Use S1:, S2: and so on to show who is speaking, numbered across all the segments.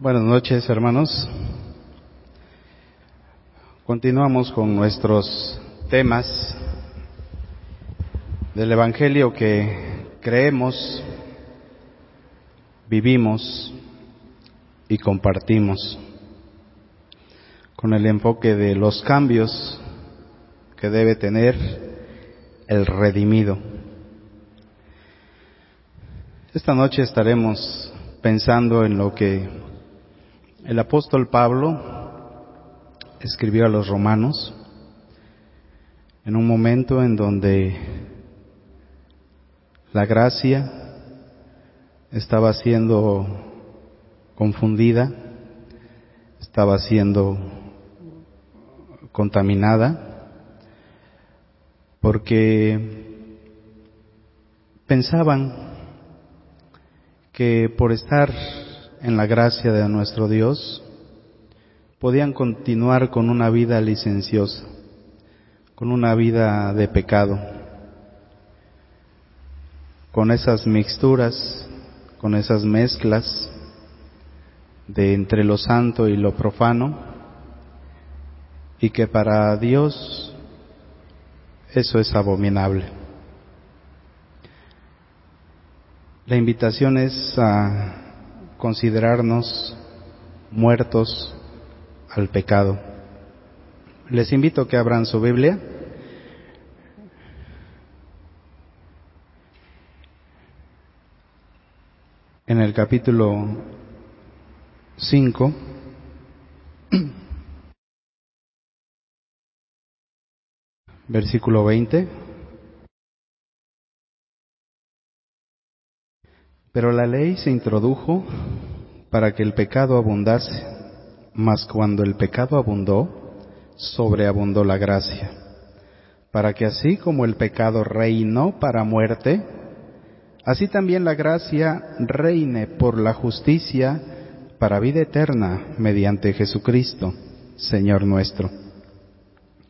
S1: Buenas noches, hermanos. Continuamos con nuestros temas del Evangelio que creemos, vivimos y compartimos, con el enfoque de los cambios que debe tener el redimido. Esta noche estaremos pensando en lo que el apóstol Pablo escribió a los romanos en un momento en donde la gracia estaba siendo confundida, estaba siendo contaminada, porque pensaban que por estar en la gracia de nuestro Dios, podían continuar con una vida licenciosa, con una vida de pecado, con esas mixturas, con esas mezclas de entre lo santo y lo profano, y que para Dios eso es abominable. La invitación es a considerarnos muertos al pecado. Les invito a que abran su Biblia. En el capítulo 5, versículo 20. Pero la ley se introdujo para que el pecado abundase, mas cuando el pecado abundó, sobreabundó la gracia, para que así como el pecado reinó para muerte, así también la gracia reine por la justicia para vida eterna mediante Jesucristo, Señor nuestro.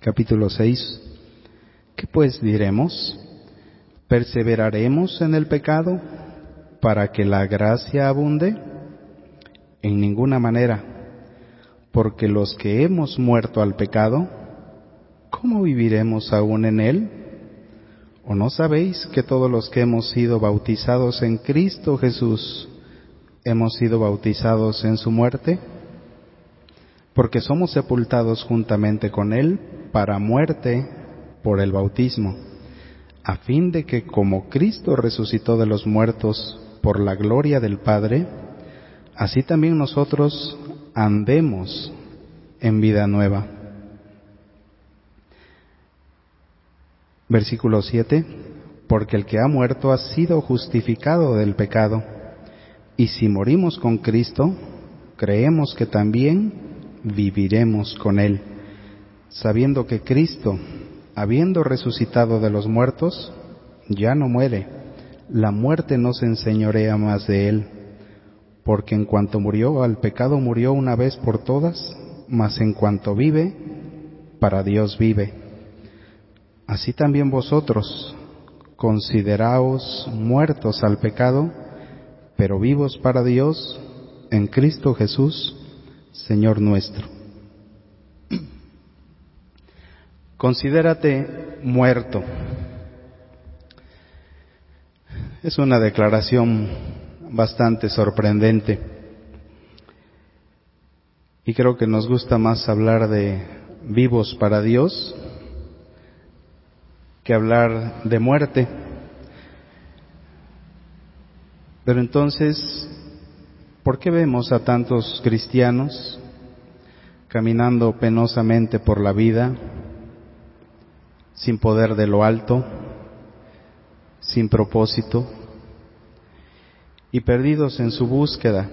S1: Capítulo 6. ¿Qué pues diremos? ¿Perseveraremos en el pecado? Para que la gracia abunde? En ninguna manera, porque los que hemos muerto al pecado, ¿cómo viviremos aún en él? ¿O no sabéis que todos los que hemos sido bautizados en Cristo Jesús hemos sido bautizados en su muerte? Porque somos sepultados juntamente con Él para muerte por el bautismo, a fin de que como Cristo resucitó de los muertos por la gloria del Padre, así también nosotros andemos en vida nueva. Versículo 7, porque el que ha muerto ha sido justificado del pecado, y si morimos con Cristo, creemos que también viviremos con Él, sabiendo que Cristo, habiendo resucitado de los muertos, ya no muere la muerte no se enseñorea más de él, porque en cuanto murió al pecado murió una vez por todas, mas en cuanto vive, para Dios vive. Así también vosotros, consideraos muertos al pecado, pero vivos para Dios en Cristo Jesús, Señor nuestro. Considérate muerto. Es una declaración bastante sorprendente. Y creo que nos gusta más hablar de vivos para Dios que hablar de muerte. Pero entonces, ¿por qué vemos a tantos cristianos caminando penosamente por la vida sin poder de lo alto? Sin propósito y perdidos en su búsqueda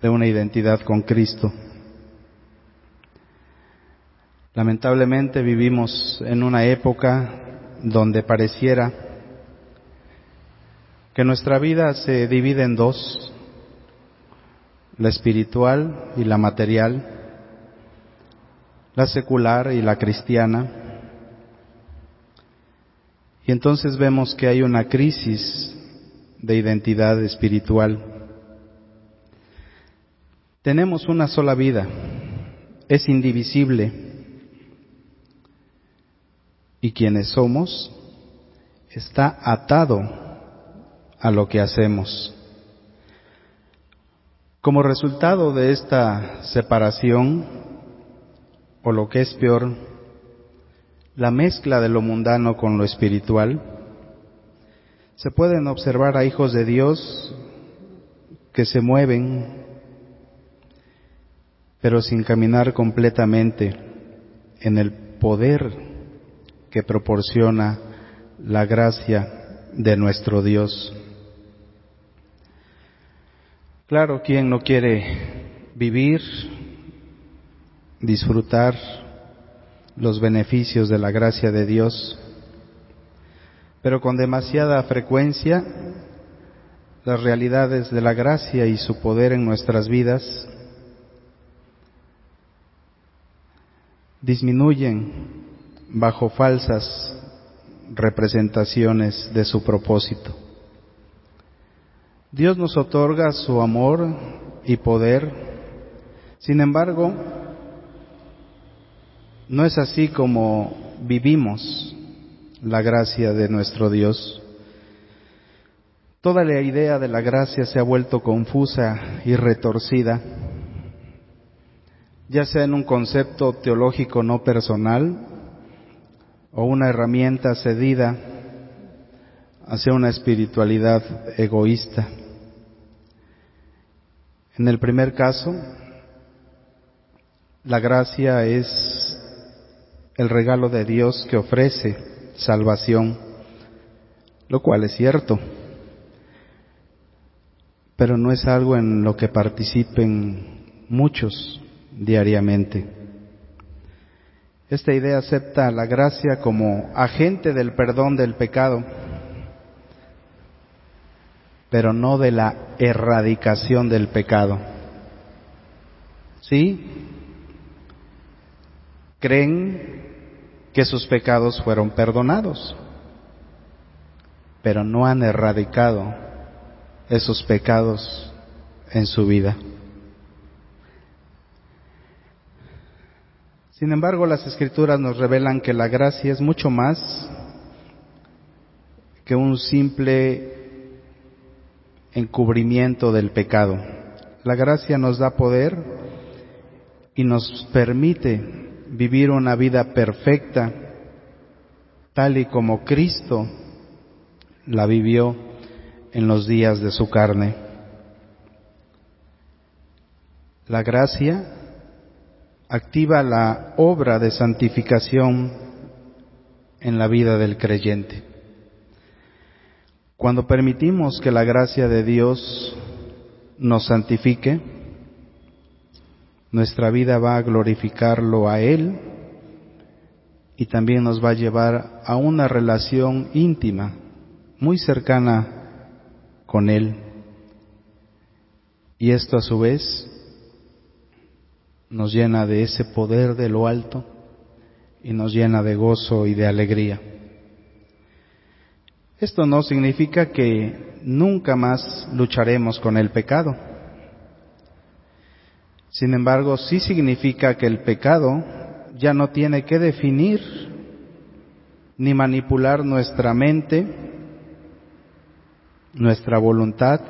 S1: de una identidad con Cristo. Lamentablemente vivimos en una época donde pareciera que nuestra vida se divide en dos, la espiritual y la material, la secular y la cristiana, y entonces vemos que hay una crisis de identidad espiritual. Tenemos una sola vida, es indivisible, y quienes somos está atado a lo que hacemos. Como resultado de esta separación, o lo que es peor, la mezcla de lo mundano con lo espiritual, se pueden observar a hijos de Dios que se mueven, pero sin caminar completamente en el poder que proporciona la gracia de nuestro Dios. Claro, ¿quién no quiere vivir, disfrutar los beneficios de la gracia de Dios? Pero con demasiada frecuencia las realidades de la gracia y su poder en nuestras vidas disminuyen bajo falsas representaciones de su propósito. Dios nos otorga su amor y poder, sin embargo, no es así como vivimos la gracia de nuestro Dios. Toda la idea de la gracia se ha vuelto confusa y retorcida, ya sea en un concepto teológico no personal o una herramienta cedida hacia una espiritualidad egoísta. En el primer caso, la gracia es el regalo de Dios que ofrece salvación, lo cual es cierto, pero no es algo en lo que participen muchos diariamente. Esta idea acepta la gracia como agente del perdón del pecado, pero no de la erradicación del pecado. ¿Sí? Creen que sus pecados fueron perdonados, pero no han erradicado esos pecados en su vida. Sin embargo, las escrituras nos revelan que la gracia es mucho más que un simple encubrimiento del pecado. La gracia nos da poder y nos permite vivir una vida perfecta, tal y como Cristo la vivió en los días de su carne. La gracia activa la obra de santificación en la vida del creyente. Cuando permitimos que la gracia de Dios nos santifique, nuestra vida va a glorificarlo a Él y también nos va a llevar a una relación íntima, muy cercana con Él. Y esto a su vez nos llena de ese poder de lo alto y nos llena de gozo y de alegría. Esto no significa que nunca más lucharemos con el pecado. Sin embargo, sí significa que el pecado ya no tiene que definir ni manipular nuestra mente, nuestra voluntad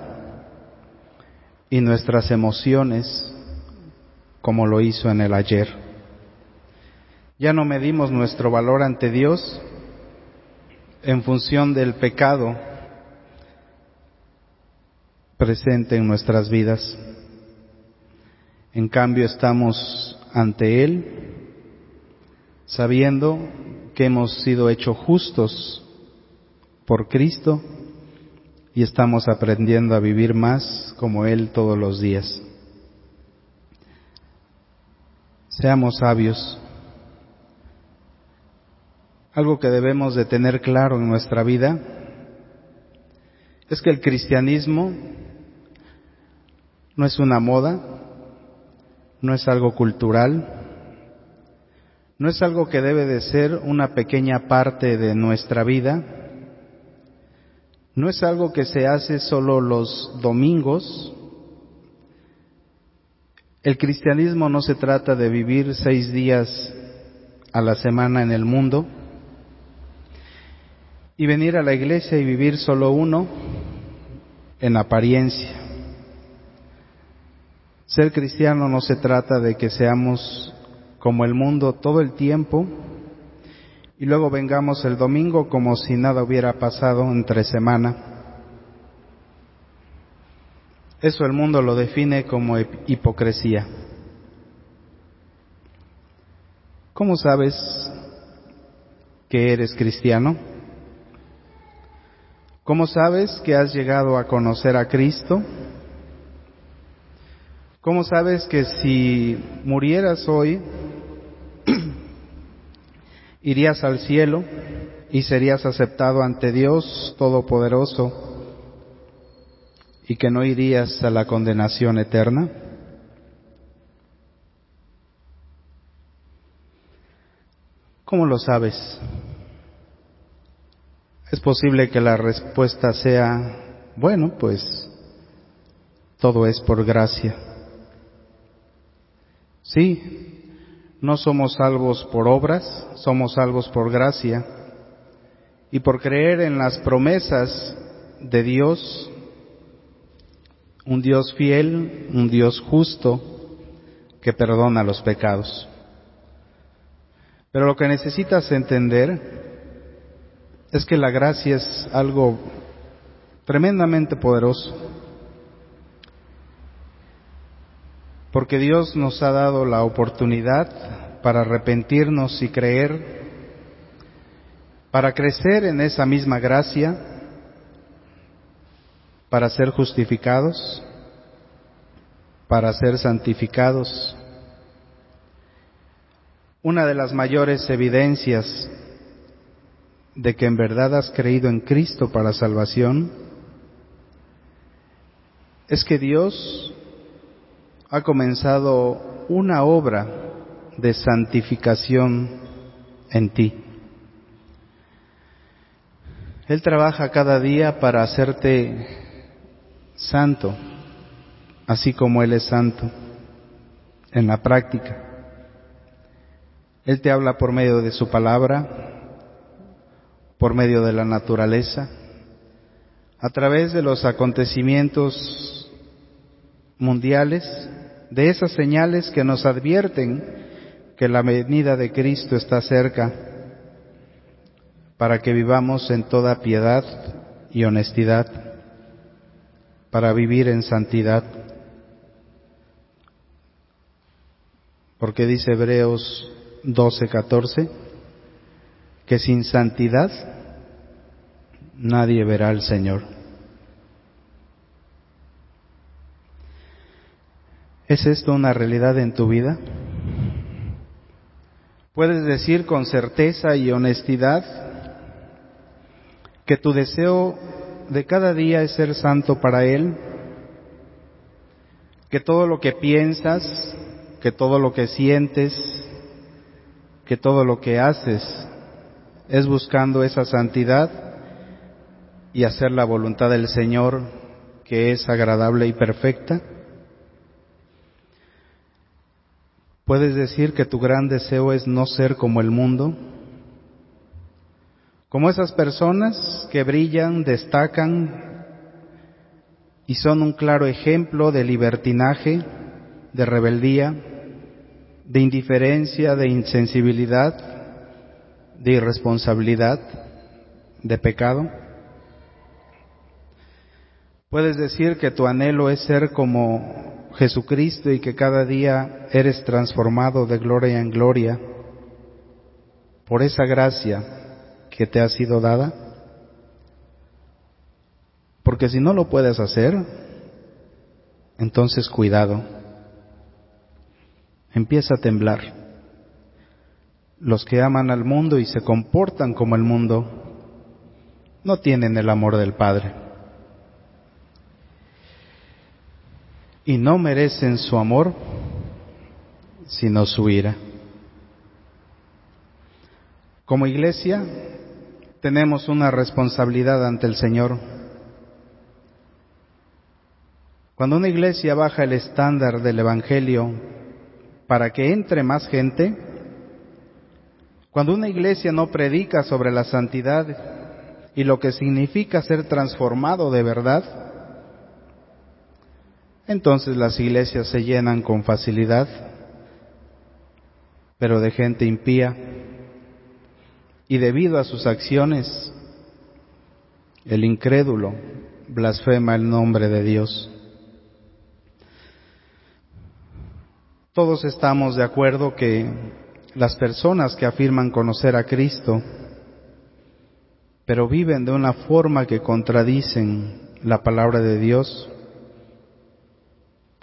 S1: y nuestras emociones como lo hizo en el ayer. Ya no medimos nuestro valor ante Dios en función del pecado presente en nuestras vidas. En cambio estamos ante Él sabiendo que hemos sido hechos justos por Cristo y estamos aprendiendo a vivir más como Él todos los días. Seamos sabios. Algo que debemos de tener claro en nuestra vida es que el cristianismo no es una moda, no es algo cultural, no es algo que debe de ser una pequeña parte de nuestra vida, no es algo que se hace solo los domingos, El cristianismo no se trata de vivir seis días a la semana en el mundo y venir a la iglesia y vivir solo uno en apariencia. Ser cristiano no se trata de que seamos como el mundo todo el tiempo y luego vengamos el domingo como si nada hubiera pasado entre semana. Eso el mundo lo define como hipocresía. ¿Cómo sabes que eres cristiano? ¿Cómo sabes que has llegado a conocer a Cristo? ¿Cómo sabes que si murieras hoy, irías al cielo y serías aceptado ante Dios Todopoderoso y que no irías a la condenación eterna? ¿Cómo lo sabes? Es posible que la respuesta sea, bueno, pues todo es por gracia. Sí, no somos salvos por obras, somos salvos por gracia y por creer en las promesas de Dios, un Dios fiel, un Dios justo que perdona los pecados. Pero lo que necesitas entender es que la gracia es algo tremendamente poderoso. Porque Dios nos ha dado la oportunidad para arrepentirnos y creer, para crecer en esa misma gracia, para ser justificados, para ser santificados. Una de las mayores evidencias de que en verdad has creído en Cristo para salvación es que Dios ha comenzado una obra de santificación en ti. Él trabaja cada día para hacerte santo, así como Él es santo, en la práctica. Él te habla por medio de su palabra, por medio de la naturaleza, a través de los acontecimientos mundiales, de esas señales que nos advierten que la venida de Cristo está cerca, para que vivamos en toda piedad y honestidad, para vivir en santidad. Porque dice Hebreos 12, 14, que sin santidad nadie verá al Señor. ¿Es esto una realidad en tu vida? ¿Puedes decir con certeza y honestidad que tu deseo de cada día es ser santo para Él? ¿Que todo lo que piensas, que todo lo que sientes, que todo lo que haces es buscando esa santidad y hacer la voluntad del Señor que es agradable y perfecta? ¿Puedes decir que tu gran deseo es no ser como el mundo? Como esas personas que brillan, destacan y son un claro ejemplo de libertinaje, de rebeldía, de indiferencia, de insensibilidad, de irresponsabilidad, de pecado? Puedes decir que tu anhelo es ser como Jesucristo y que cada día eres transformado de gloria en gloria por esa gracia que te ha sido dada. Porque si no lo puedes hacer, entonces cuidado, empieza a temblar los que aman al mundo y se comportan como el mundo, no tienen el amor del Padre. Y no merecen su amor, sino su ira. Como iglesia tenemos una responsabilidad ante el Señor. Cuando una iglesia baja el estándar del Evangelio para que entre más gente, cuando una iglesia no predica sobre la santidad y lo que significa ser transformado de verdad, entonces las iglesias se llenan con facilidad, pero de gente impía, y debido a sus acciones, el incrédulo blasfema el nombre de Dios. Todos estamos de acuerdo que las personas que afirman conocer a Cristo, pero viven de una forma que contradicen la palabra de Dios,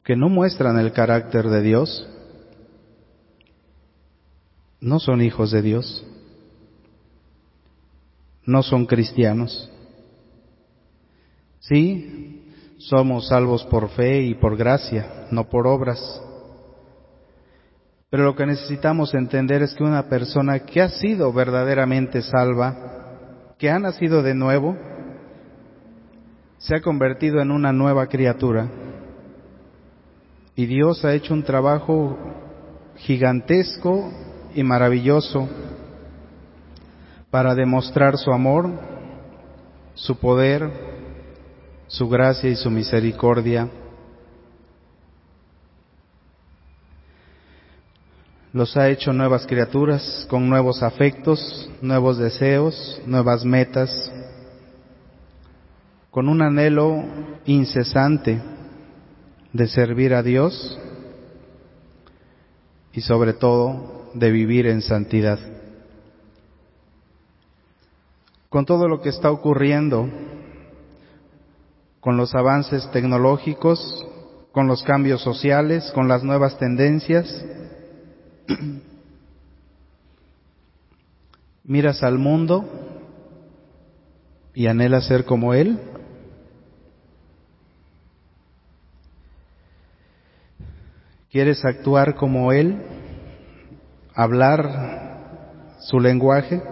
S1: que no muestran el carácter de Dios, no son hijos de Dios, no son cristianos. Sí, somos salvos por fe y por gracia, no por obras. Pero lo que necesitamos entender es que una persona que ha sido verdaderamente salva, que ha nacido de nuevo, se ha convertido en una nueva criatura. Y Dios ha hecho un trabajo gigantesco y maravilloso para demostrar su amor, su poder, su gracia y su misericordia. Los ha hecho nuevas criaturas con nuevos afectos, nuevos deseos, nuevas metas, con un anhelo incesante de servir a Dios y sobre todo de vivir en santidad. Con todo lo que está ocurriendo, con los avances tecnológicos, con los cambios sociales, con las nuevas tendencias, miras al mundo y anhelas ser como Él. ¿Quieres actuar como Él? ¿Hablar su lenguaje?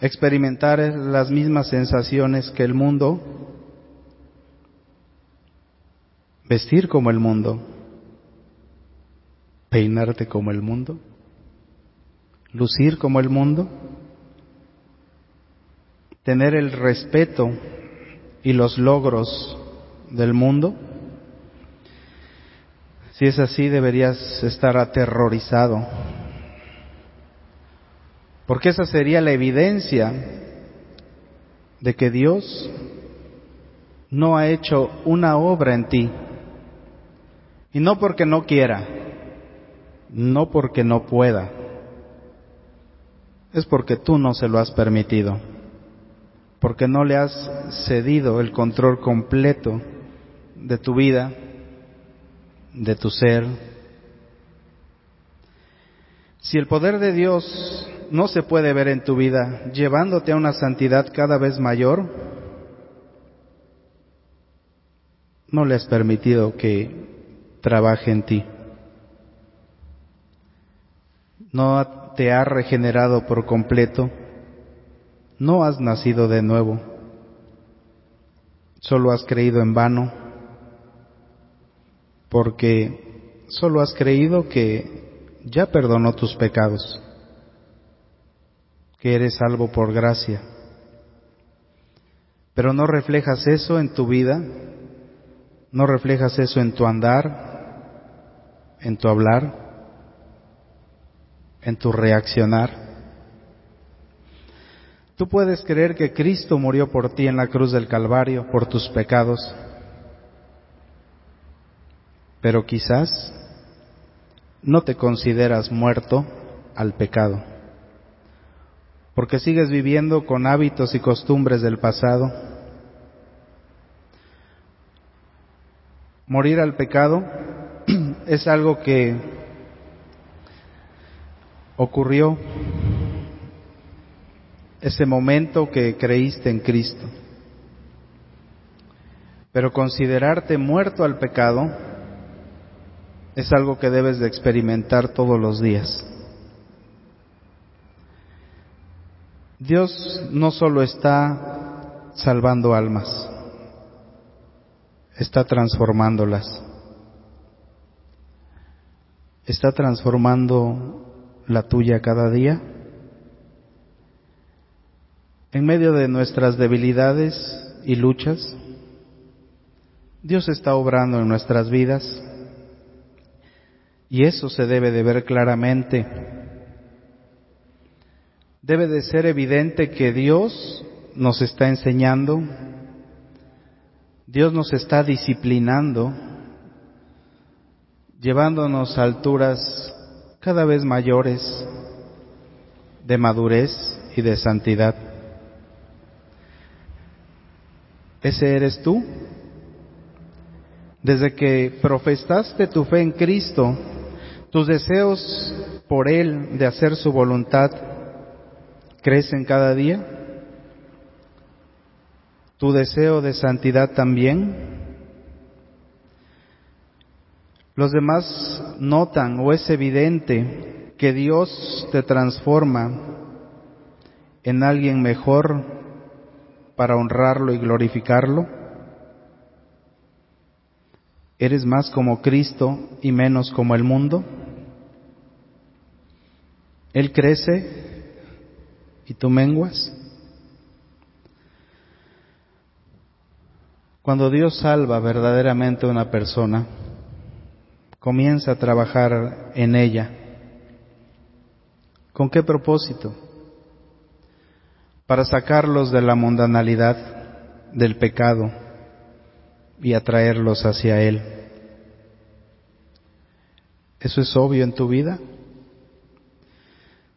S1: ¿Experimentar las mismas sensaciones que el mundo? ¿Vestir como el mundo? peinarte como el mundo, lucir como el mundo, tener el respeto y los logros del mundo. Si es así, deberías estar aterrorizado, porque esa sería la evidencia de que Dios no ha hecho una obra en ti, y no porque no quiera, no porque no pueda, es porque tú no se lo has permitido, porque no le has cedido el control completo de tu vida, de tu ser. Si el poder de Dios no se puede ver en tu vida llevándote a una santidad cada vez mayor, no le has permitido que trabaje en ti. No te ha regenerado por completo, no has nacido de nuevo, solo has creído en vano, porque solo has creído que ya perdonó tus pecados, que eres salvo por gracia, pero no reflejas eso en tu vida, no reflejas eso en tu andar, en tu hablar, en tu reaccionar. Tú puedes creer que Cristo murió por ti en la cruz del Calvario, por tus pecados, pero quizás no te consideras muerto al pecado, porque sigues viviendo con hábitos y costumbres del pasado. Morir al pecado es algo que ocurrió ese momento que creíste en Cristo. Pero considerarte muerto al pecado es algo que debes de experimentar todos los días. Dios no solo está salvando almas, está transformándolas. ¿Está transformando la tuya cada día? En medio de nuestras debilidades y luchas, Dios está obrando en nuestras vidas y eso se debe de ver claramente. Debe de ser evidente que Dios nos está enseñando, Dios nos está disciplinando, llevándonos a alturas cada vez mayores de madurez y de santidad. ¿Ese eres tú? Desde que profesaste tu fe en Cristo, tus deseos por Él de hacer su voluntad crecen cada día. Tu deseo de santidad también. Los demás notan o es evidente que Dios te transforma en alguien mejor para honrarlo y glorificarlo. ¿Eres más como Cristo y menos como el mundo? Él crece y tú menguas. Cuando Dios salva verdaderamente a una persona, comienza a trabajar en ella. ¿Con qué propósito? Para sacarlos de la mundanalidad, del pecado y atraerlos hacia Él. ¿Eso es obvio en tu vida?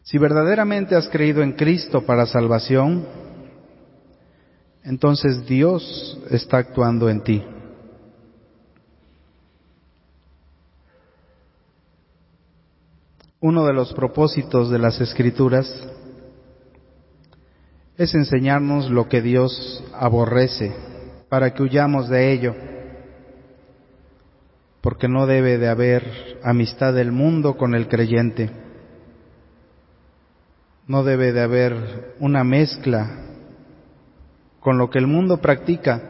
S1: Si verdaderamente has creído en Cristo para salvación, entonces Dios está actuando en ti. Uno de los propósitos de las escrituras es enseñarnos lo que Dios aborrece para que huyamos de ello, porque no debe de haber amistad del mundo con el creyente, no debe de haber una mezcla con lo que el mundo practica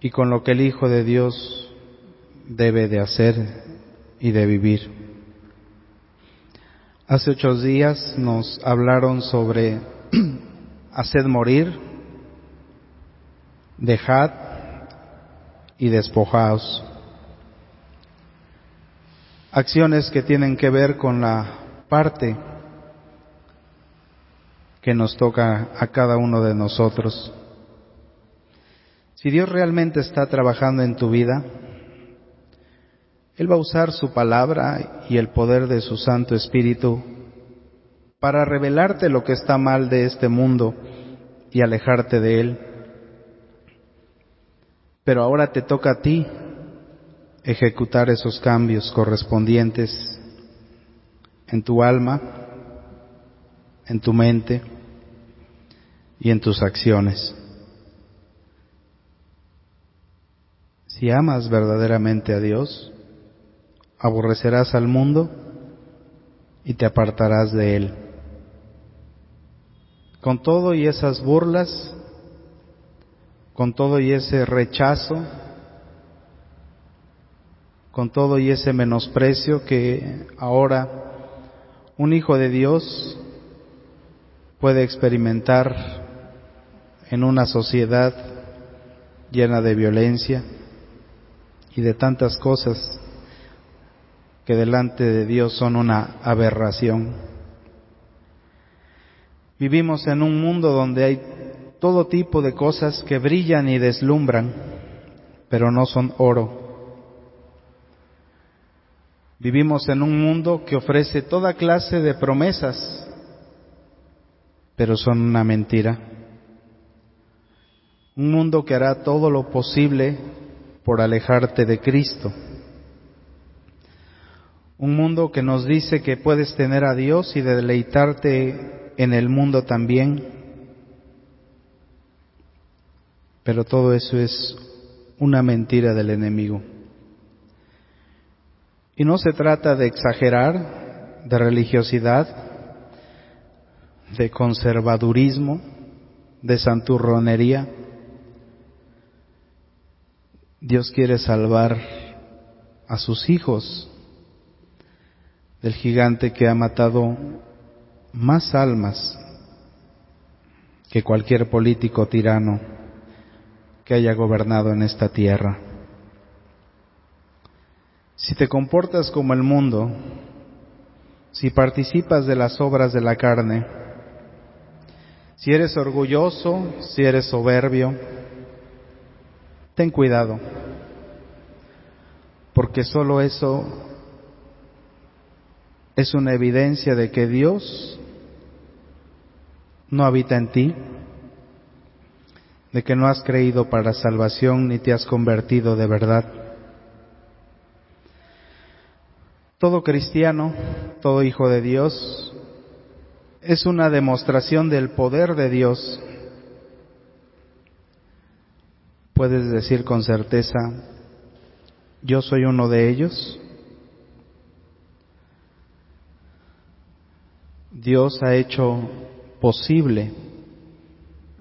S1: y con lo que el Hijo de Dios debe de hacer y de vivir. Hace ocho días nos hablaron sobre haced morir, dejad y despojaos. Acciones que tienen que ver con la parte que nos toca a cada uno de nosotros. Si Dios realmente está trabajando en tu vida, él va a usar su palabra y el poder de su Santo Espíritu para revelarte lo que está mal de este mundo y alejarte de él. Pero ahora te toca a ti ejecutar esos cambios correspondientes en tu alma, en tu mente y en tus acciones. Si amas verdaderamente a Dios, aborrecerás al mundo y te apartarás de él. Con todo y esas burlas, con todo y ese rechazo, con todo y ese menosprecio que ahora un hijo de Dios puede experimentar en una sociedad llena de violencia y de tantas cosas que delante de Dios son una aberración. Vivimos en un mundo donde hay todo tipo de cosas que brillan y deslumbran, pero no son oro. Vivimos en un mundo que ofrece toda clase de promesas, pero son una mentira. Un mundo que hará todo lo posible por alejarte de Cristo un mundo que nos dice que puedes tener a Dios y deleitarte en el mundo también. Pero todo eso es una mentira del enemigo. Y no se trata de exagerar, de religiosidad, de conservadurismo, de santurronería. Dios quiere salvar a sus hijos del gigante que ha matado más almas que cualquier político tirano que haya gobernado en esta tierra. Si te comportas como el mundo, si participas de las obras de la carne, si eres orgulloso, si eres soberbio, ten cuidado, porque solo eso es una evidencia de que Dios no habita en ti, de que no has creído para salvación ni te has convertido de verdad. Todo cristiano, todo hijo de Dios, es una demostración del poder de Dios. Puedes decir con certeza, yo soy uno de ellos. Dios ha hecho posible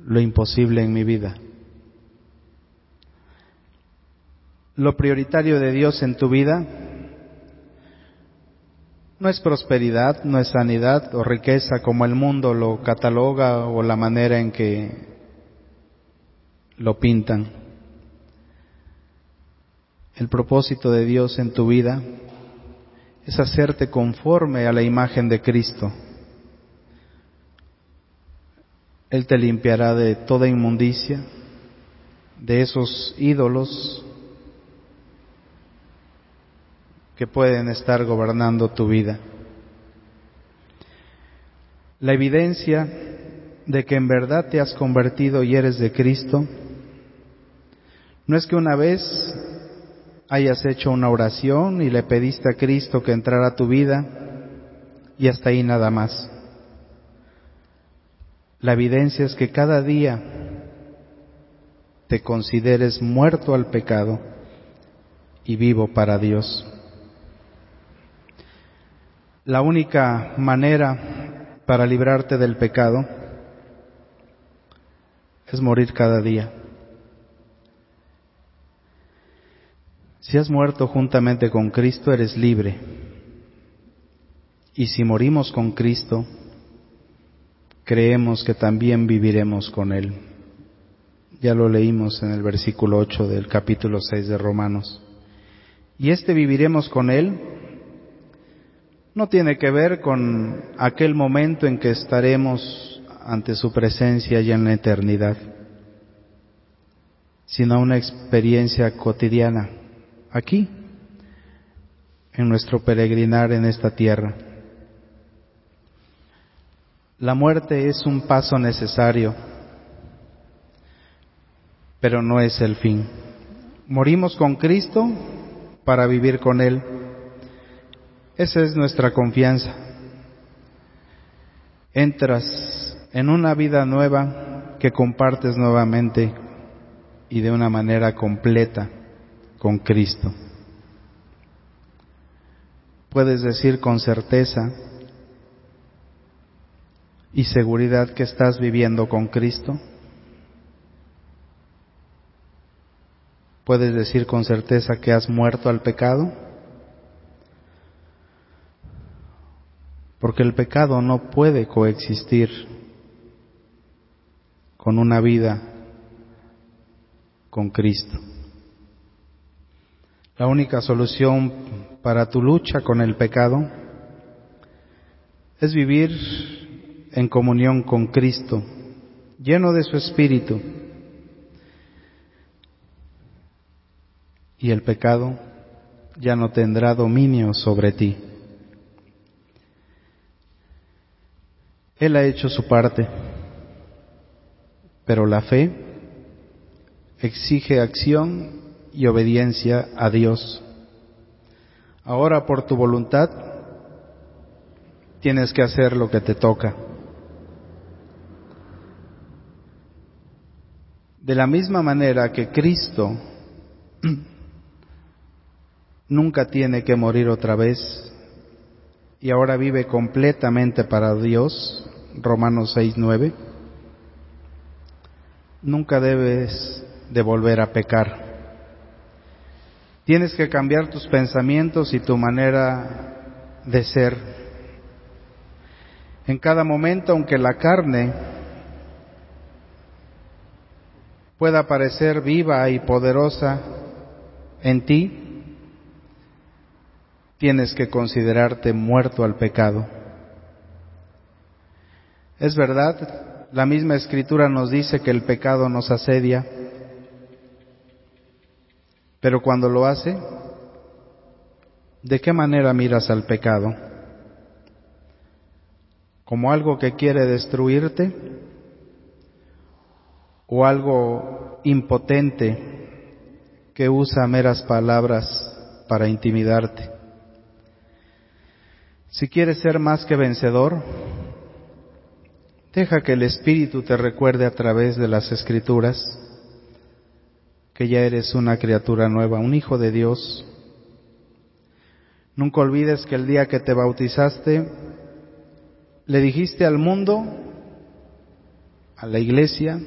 S1: lo imposible en mi vida. Lo prioritario de Dios en tu vida no es prosperidad, no es sanidad o riqueza como el mundo lo cataloga o la manera en que lo pintan. El propósito de Dios en tu vida es hacerte conforme a la imagen de Cristo. Él te limpiará de toda inmundicia, de esos ídolos que pueden estar gobernando tu vida. La evidencia de que en verdad te has convertido y eres de Cristo no es que una vez hayas hecho una oración y le pediste a Cristo que entrara a tu vida y hasta ahí nada más. La evidencia es que cada día te consideres muerto al pecado y vivo para Dios. La única manera para librarte del pecado es morir cada día. Si has muerto juntamente con Cristo, eres libre. Y si morimos con Cristo, creemos que también viviremos con Él. Ya lo leímos en el versículo 8 del capítulo 6 de Romanos. Y este viviremos con Él no tiene que ver con aquel momento en que estaremos ante su presencia ya en la eternidad, sino una experiencia cotidiana aquí, en nuestro peregrinar en esta tierra. La muerte es un paso necesario, pero no es el fin. Morimos con Cristo para vivir con Él esa es nuestra confianza. Entras en una vida nueva que compartes nuevamente y de una manera completa con Cristo. Puedes decir con certeza y seguridad que estás viviendo con Cristo. Puedes decir con certeza que has muerto al pecado. porque el pecado no puede coexistir con una vida con Cristo. La única solución para tu lucha con el pecado es vivir en comunión con Cristo, lleno de su Espíritu. Y el pecado ya no tendrá dominio sobre ti. Él ha hecho su parte, pero la fe exige acción y obediencia a Dios. Ahora por tu voluntad tienes que hacer lo que te toca. De la misma manera que Cristo nunca tiene que morir otra vez y ahora vive completamente para Dios, Romanos 6, 9, nunca debes de volver a pecar. Tienes que cambiar tus pensamientos y tu manera de ser. En cada momento, aunque la carne pueda parecer viva y poderosa en ti, tienes que considerarte muerto al pecado. Es verdad, la misma escritura nos dice que el pecado nos asedia, pero cuando lo hace, ¿de qué manera miras al pecado? ¿Como algo que quiere destruirte? ¿O algo impotente que usa meras palabras para intimidarte? Si quieres ser más que vencedor, deja que el Espíritu te recuerde a través de las Escrituras que ya eres una criatura nueva, un hijo de Dios. Nunca olvides que el día que te bautizaste, le dijiste al mundo, a la iglesia,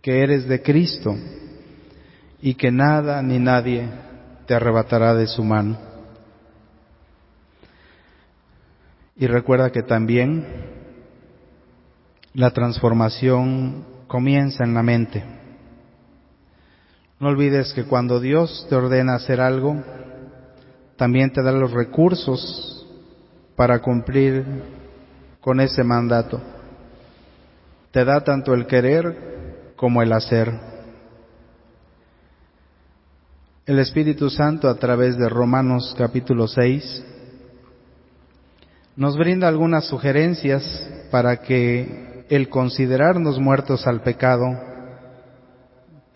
S1: que eres de Cristo y que nada ni nadie te arrebatará de su mano. Y recuerda que también la transformación comienza en la mente. No olvides que cuando Dios te ordena hacer algo, también te da los recursos para cumplir con ese mandato. Te da tanto el querer como el hacer. El Espíritu Santo a través de Romanos capítulo 6 nos brinda algunas sugerencias para que el considerarnos muertos al pecado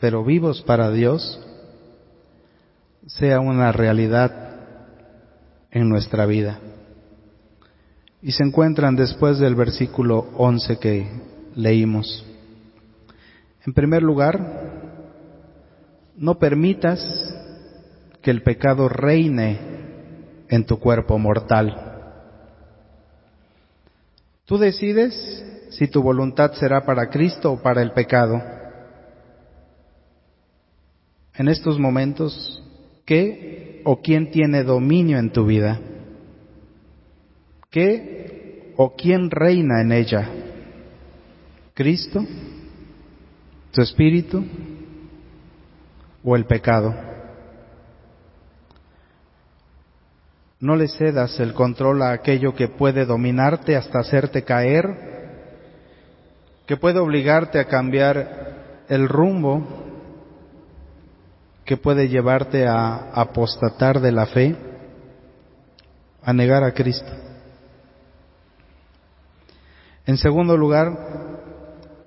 S1: pero vivos para Dios, sea una realidad en nuestra vida. Y se encuentran después del versículo 11 que leímos. En primer lugar, no permitas que el pecado reine en tu cuerpo mortal. Tú decides si tu voluntad será para Cristo o para el pecado en estos momentos, ¿qué o quién tiene dominio en tu vida? ¿Qué o quién reina en ella? ¿Cristo? ¿Tu espíritu? ¿O el pecado? No le cedas el control a aquello que puede dominarte hasta hacerte caer, que puede obligarte a cambiar el rumbo que puede llevarte a apostatar de la fe, a negar a Cristo. En segundo lugar,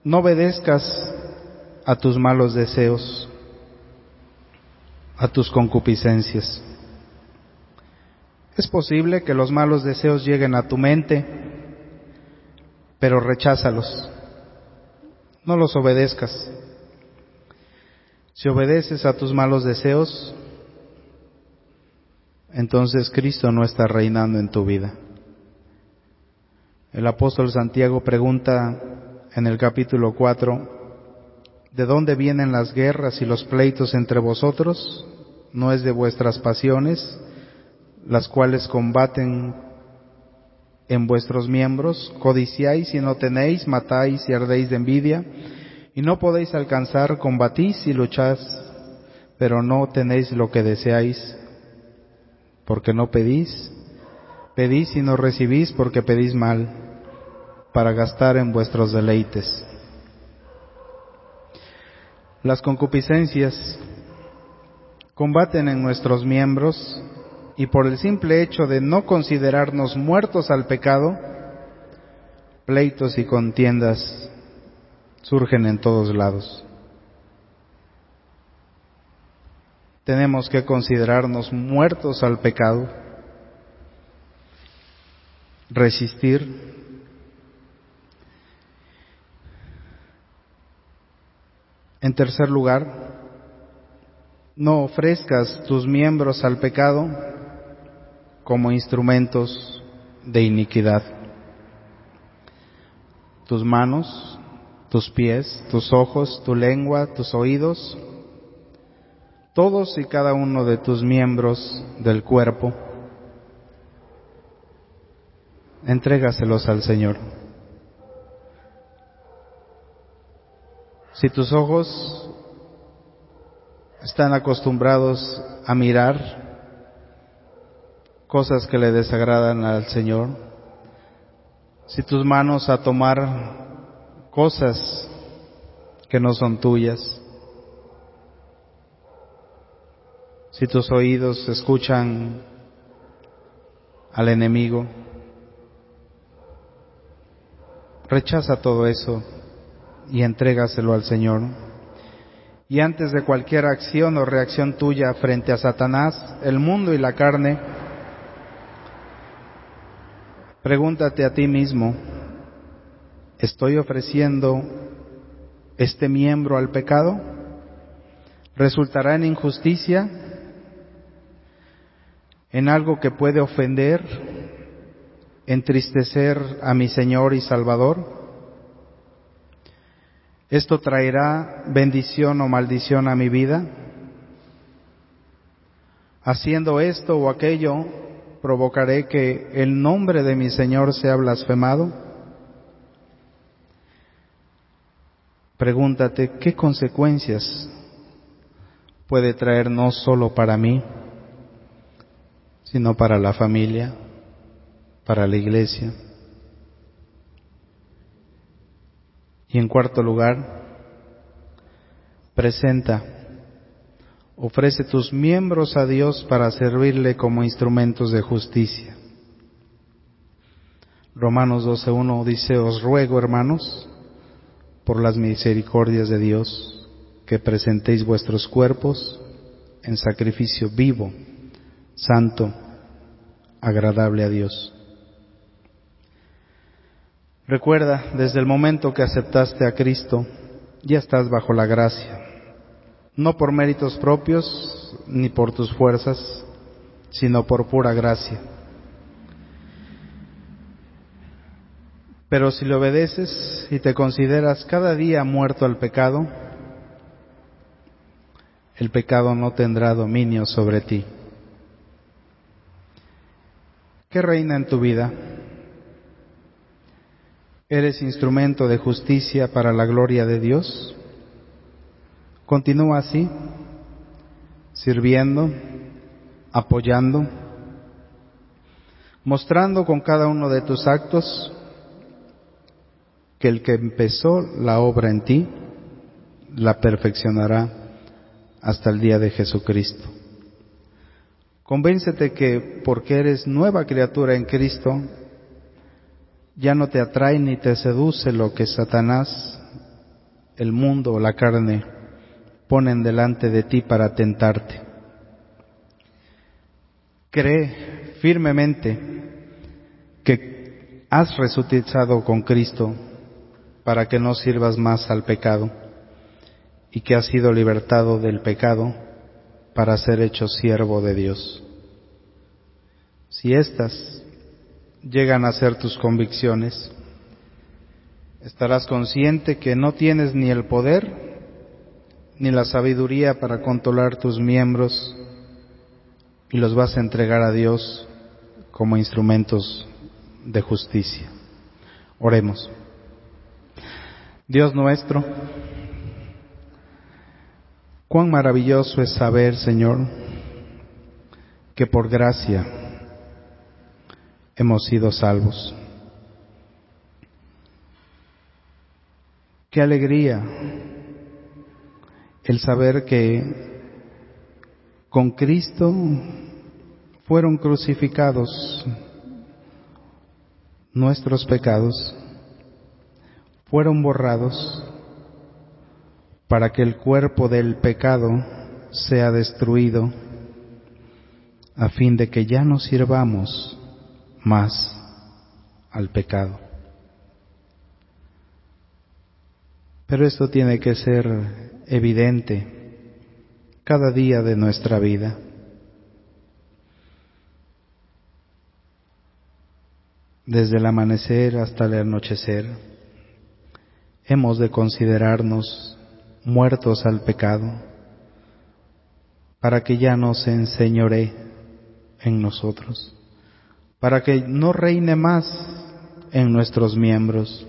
S1: no obedezcas a tus malos deseos, a tus concupiscencias. Es posible que los malos deseos lleguen a tu mente, pero recházalos. No los obedezcas. Si obedeces a tus malos deseos, entonces Cristo no está reinando en tu vida. El apóstol Santiago pregunta en el capítulo 4, ¿de dónde vienen las guerras y los pleitos entre vosotros? ¿No es de vuestras pasiones, las cuales combaten en vuestros miembros? Codiciáis y no tenéis, matáis y ardéis de envidia y no podéis alcanzar, combatís y lucháis, pero no tenéis lo que deseáis, porque no pedís, pedís y no recibís porque pedís mal, para gastar en vuestros deleites. Las concupiscencias combaten en nuestros miembros y por el simple hecho de no considerarnos muertos al pecado, pleitos y contiendas surgen en todos lados. Tenemos que considerarnos muertos al pecado, resistir, En tercer lugar, no ofrezcas tus miembros al pecado como instrumentos de iniquidad. Tus manos, tus pies, tus ojos, tu lengua, tus oídos, todos y cada uno de tus miembros del cuerpo, entrégaselos al Señor. Si tus ojos están acostumbrados a mirar cosas que le desagradan al Señor, si tus manos a tomar cosas que no son tuyas, si tus oídos escuchan al enemigo, rechaza todo eso y entrégaselo al Señor. Y antes de cualquier acción o reacción tuya frente a Satanás, el mundo y la carne, pregúntate a ti mismo, ¿estoy ofreciendo este miembro al pecado? ¿Resultará en injusticia? ¿En algo que puede ofender, entristecer a mi Señor y Salvador? ¿Esto traerá bendición o maldición a mi vida? Haciendo esto o aquello, provocaré que el nombre de mi Señor sea blasfemado? Pregúntate qué consecuencias puede traer no solo para mí, sino para la familia, para la iglesia. Y en cuarto lugar, presenta, ofrece tus miembros a Dios para servirle como instrumentos de justicia. Romanos 12.1 dice, os ruego, hermanos, por las misericordias de Dios, que presentéis vuestros cuerpos en sacrificio vivo, santo, agradable a Dios. Recuerda, desde el momento que aceptaste a Cristo, ya estás bajo la gracia, no por méritos propios ni por tus fuerzas, sino por pura gracia. Pero si le obedeces y te consideras cada día muerto al pecado, el pecado no tendrá dominio sobre ti. ¿Qué reina en tu vida? ¿Eres instrumento de justicia para la gloria de Dios? Continúa así, sirviendo, apoyando, mostrando con cada uno de tus actos que el que empezó la obra en ti, la perfeccionará hasta el día de Jesucristo. Convéncete que porque eres nueva criatura en Cristo, ya no te atrae ni te seduce lo que Satanás, el mundo o la carne ponen delante de ti para tentarte. Cree firmemente que has resucitado con Cristo para que no sirvas más al pecado y que has sido libertado del pecado para ser hecho siervo de Dios. Si estas llegan a ser tus convicciones, estarás consciente que no tienes ni el poder ni la sabiduría para controlar tus miembros y los vas a entregar a Dios como instrumentos de justicia. Oremos. Dios nuestro, cuán maravilloso es saber, Señor, que por gracia hemos sido salvos. Qué alegría el saber que con Cristo fueron crucificados nuestros pecados, fueron borrados para que el cuerpo del pecado sea destruido, a fin de que ya no sirvamos más al pecado. Pero esto tiene que ser evidente cada día de nuestra vida. Desde el amanecer hasta el anochecer, hemos de considerarnos muertos al pecado, para que ya no se enseñore en nosotros, para que no reine más en nuestros miembros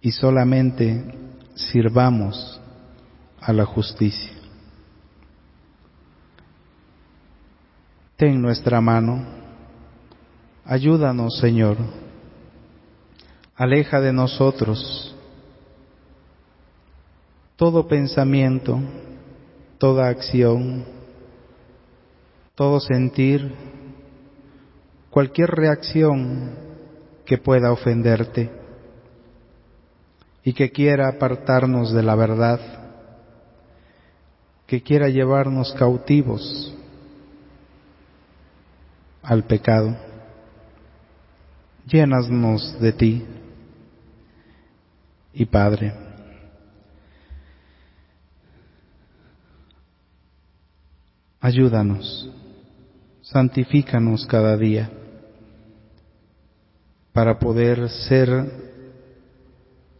S1: y solamente sirvamos a la justicia. Ten nuestra mano, ayúdanos Señor, aleja de nosotros todo pensamiento, toda acción, todo sentir, cualquier reacción que pueda ofenderte y que quiera apartarnos de la verdad, que quiera llevarnos cautivos al pecado. Llénanos de ti. Y Padre, ayúdanos, santifícanos cada día para poder ser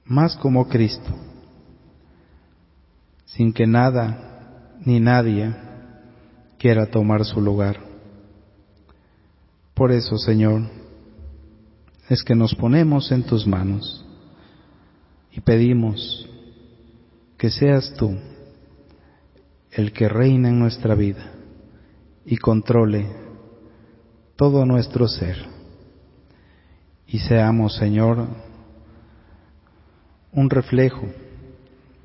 S1: más como Cristo, sin que nada ni nadie quiera tomar su lugar. Por eso, Señor, es que nos ponemos en tus manos y pedimos que seas tú el que reina en nuestra vida y controle todo nuestro ser. Y seamos, Señor, un reflejo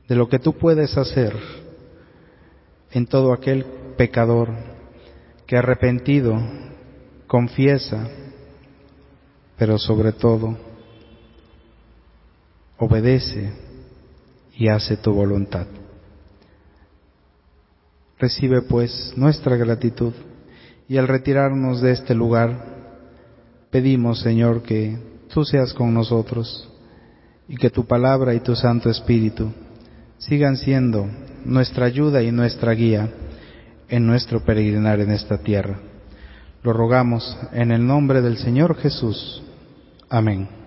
S1: de lo que tú puedes hacer en todo aquel pecador que arrepentido confiesa, pero sobre todo obedece y hace tu voluntad. Recibe pues nuestra gratitud y al retirarnos de este lugar pedimos, Señor, que tú seas con nosotros y que tu palabra y tu Santo Espíritu sigan siendo nuestra ayuda y nuestra guía en nuestro peregrinar en esta tierra. Lo rogamos en el nombre del Señor Jesús. Amén.